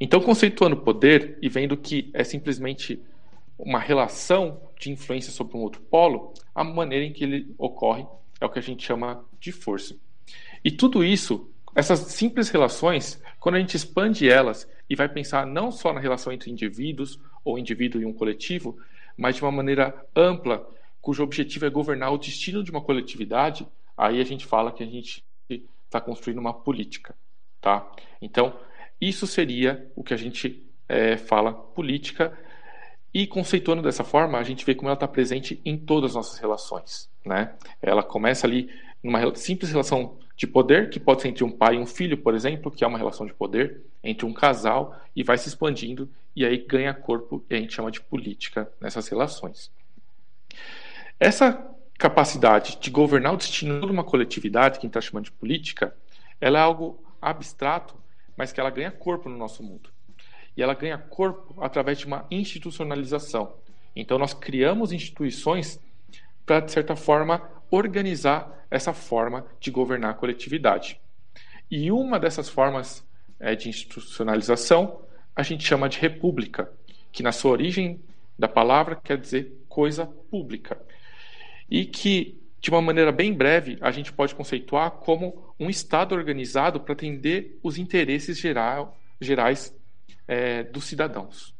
Então, conceituando poder e vendo que é simplesmente uma relação de influência sobre um outro polo, a maneira em que ele ocorre é o que a gente chama de força. E tudo isso, essas simples relações, quando a gente expande elas e vai pensar não só na relação entre indivíduos ou indivíduo e um coletivo, mas de uma maneira ampla, cujo objetivo é governar o destino de uma coletividade, aí a gente fala que a gente está construindo uma política, tá? Então, isso seria o que a gente é, fala política e conceituando dessa forma, a gente vê como ela está presente em todas as nossas relações. Né? Ela começa ali numa simples relação de poder, que pode ser entre um pai e um filho, por exemplo, que é uma relação de poder, entre um casal, e vai se expandindo, e aí ganha corpo, e a gente chama de política nessas relações. Essa capacidade de governar o destino de uma coletividade, que a gente está chamando de política, ela é algo abstrato, mas que ela ganha corpo no nosso mundo e ela ganha corpo através de uma institucionalização. Então, nós criamos instituições para, de certa forma, organizar essa forma de governar a coletividade. E uma dessas formas é, de institucionalização a gente chama de república, que na sua origem da palavra quer dizer coisa pública. E que, de uma maneira bem breve, a gente pode conceituar como um Estado organizado para atender os interesses geral, gerais é, dos cidadãos.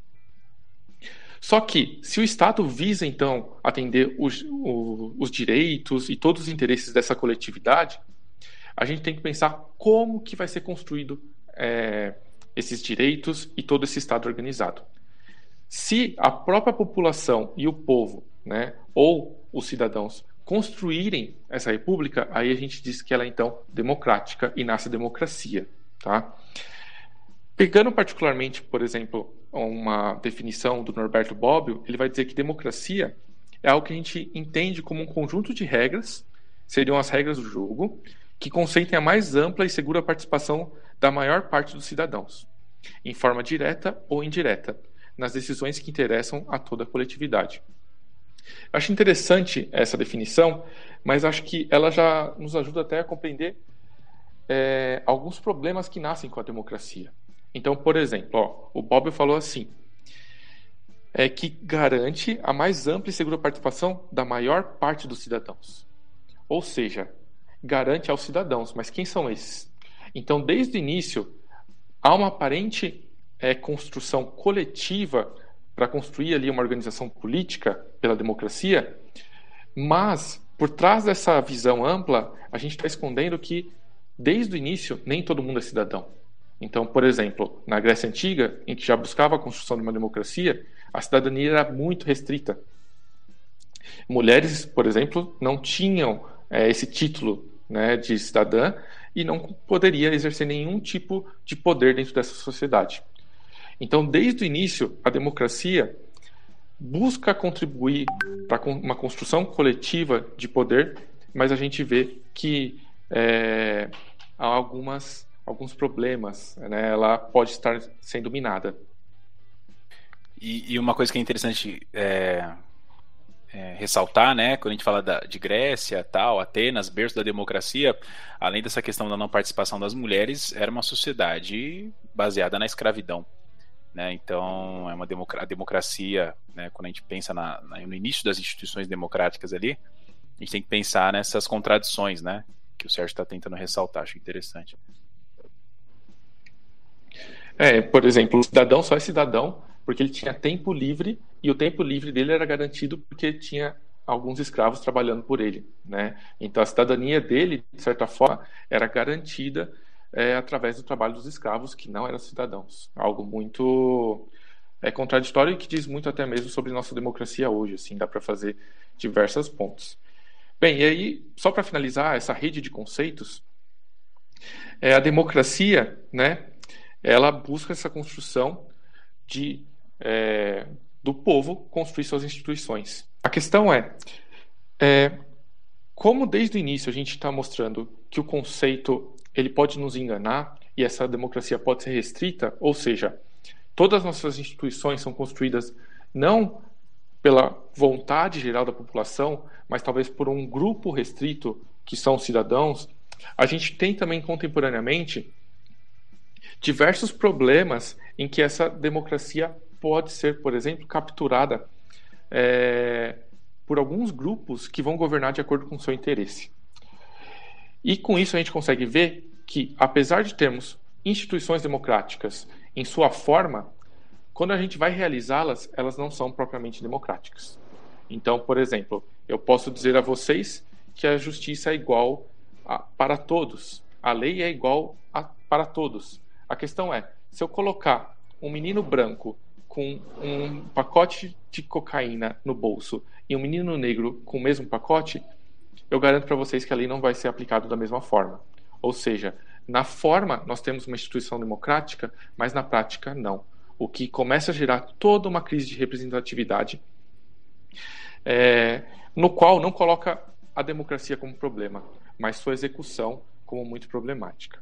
Só que, se o Estado visa, então, atender os, os direitos e todos os interesses dessa coletividade, a gente tem que pensar como que vai ser construído é, esses direitos e todo esse Estado organizado. Se a própria população e o povo, né, ou os cidadãos, construírem essa república, aí a gente diz que ela é, então, democrática e nasce democracia. Tá? Pegando particularmente, por exemplo, uma definição do Norberto Bobbio, ele vai dizer que democracia é algo que a gente entende como um conjunto de regras, seriam as regras do jogo, que consentem a mais ampla e segura participação da maior parte dos cidadãos, em forma direta ou indireta, nas decisões que interessam a toda a coletividade. Acho interessante essa definição, mas acho que ela já nos ajuda até a compreender é, alguns problemas que nascem com a democracia. Então, por exemplo, ó, o Bob falou assim: é que garante a mais ampla e segura participação da maior parte dos cidadãos. Ou seja, garante aos cidadãos, mas quem são esses? Então, desde o início, há uma aparente é, construção coletiva para construir ali uma organização política pela democracia, mas por trás dessa visão ampla, a gente está escondendo que, desde o início, nem todo mundo é cidadão. Então, por exemplo, na Grécia Antiga, em que já buscava a construção de uma democracia, a cidadania era muito restrita. Mulheres, por exemplo, não tinham é, esse título né, de cidadã e não poderia exercer nenhum tipo de poder dentro dessa sociedade. Então, desde o início, a democracia busca contribuir para uma construção coletiva de poder, mas a gente vê que é, há algumas alguns problemas, né? ela pode estar sendo minada. E, e uma coisa que é interessante é, é, ressaltar, né, quando a gente fala da, de Grécia, tal, Atenas, berço da democracia, além dessa questão da não participação das mulheres, era uma sociedade baseada na escravidão. Né? Então, é uma a democracia, né, quando a gente pensa na, na, no início das instituições democráticas ali, a gente tem que pensar nessas contradições, né, que o Sérgio está tentando ressaltar, acho interessante. É, por exemplo, o cidadão só é cidadão porque ele tinha tempo livre e o tempo livre dele era garantido porque tinha alguns escravos trabalhando por ele, né? Então a cidadania dele, de certa forma, era garantida é, através do trabalho dos escravos que não eram cidadãos. Algo muito é contraditório e que diz muito até mesmo sobre nossa democracia hoje, assim, dá para fazer diversos pontos. Bem, e aí, só para finalizar essa rede de conceitos, é, a democracia, né, ela busca essa construção de é, do povo construir suas instituições. A questão é, é como desde o início a gente está mostrando que o conceito ele pode nos enganar e essa democracia pode ser restrita, ou seja, todas as nossas instituições são construídas não pela vontade geral da população, mas talvez por um grupo restrito que são cidadãos, a gente tem também contemporaneamente diversos problemas em que essa democracia pode ser, por exemplo, capturada é, por alguns grupos que vão governar de acordo com o seu interesse. E com isso a gente consegue ver que, apesar de termos instituições democráticas em sua forma, quando a gente vai realizá-las, elas não são propriamente democráticas. Então, por exemplo, eu posso dizer a vocês que a justiça é igual a, para todos, a lei é igual a, para todos. A questão é, se eu colocar um menino branco com um pacote de cocaína no bolso e um menino negro com o mesmo pacote, eu garanto para vocês que a lei não vai ser aplicada da mesma forma. Ou seja, na forma nós temos uma instituição democrática, mas na prática não. O que começa a gerar toda uma crise de representatividade, é, no qual não coloca a democracia como problema, mas sua execução como muito problemática.